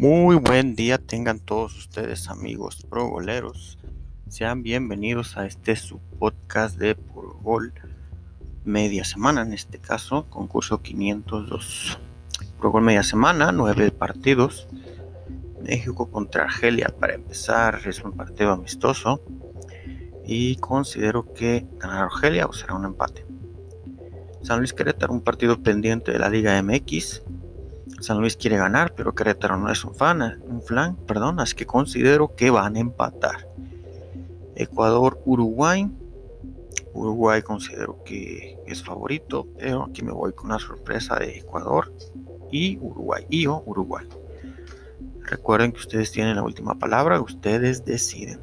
Muy buen día tengan todos ustedes amigos progoleros. Sean bienvenidos a este su podcast de Por Gol media semana, en este caso, concurso 502. Pro Gol media semana, nueve partidos. México contra Argelia para empezar, es un partido amistoso. Y considero que ganará Argelia o será un empate. San Luis Querétaro, un partido pendiente de la Liga MX San Luis quiere ganar, pero Querétaro no es un fan, un flan, perdón, así que considero que van a empatar. Ecuador, Uruguay. Uruguay considero que es favorito, pero aquí me voy con una sorpresa de Ecuador y Uruguay. Y o Uruguay. Recuerden que ustedes tienen la última palabra, ustedes deciden.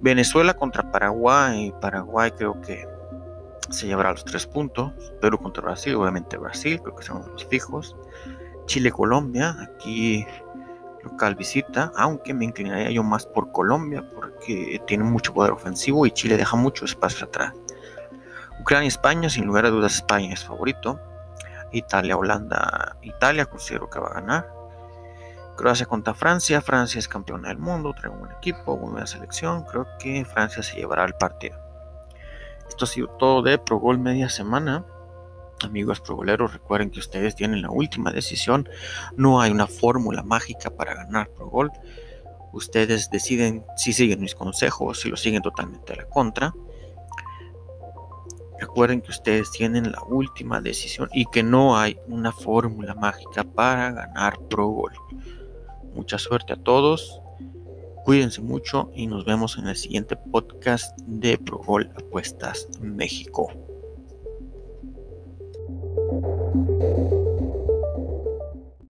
Venezuela contra Paraguay. Paraguay creo que se llevará los tres puntos. Perú contra Brasil, obviamente Brasil, creo que son los fijos. Chile-Colombia, aquí local visita, aunque me inclinaría yo más por Colombia porque tiene mucho poder ofensivo y Chile deja mucho espacio atrás. Ucrania-España, sin lugar a dudas España es favorito. Italia-Holanda, Italia considero que va a ganar. Croacia contra Francia, Francia es campeona del mundo, trae un buen equipo, buena selección, creo que Francia se llevará el partido. Esto ha sido todo de Pro Gol media semana. Amigos progoleros, recuerden que ustedes tienen la última decisión. No hay una fórmula mágica para ganar pro gol. Ustedes deciden si siguen mis consejos, si lo siguen totalmente a la contra. Recuerden que ustedes tienen la última decisión y que no hay una fórmula mágica para ganar pro gol. Mucha suerte a todos. Cuídense mucho y nos vemos en el siguiente podcast de Pro Gol Apuestas México.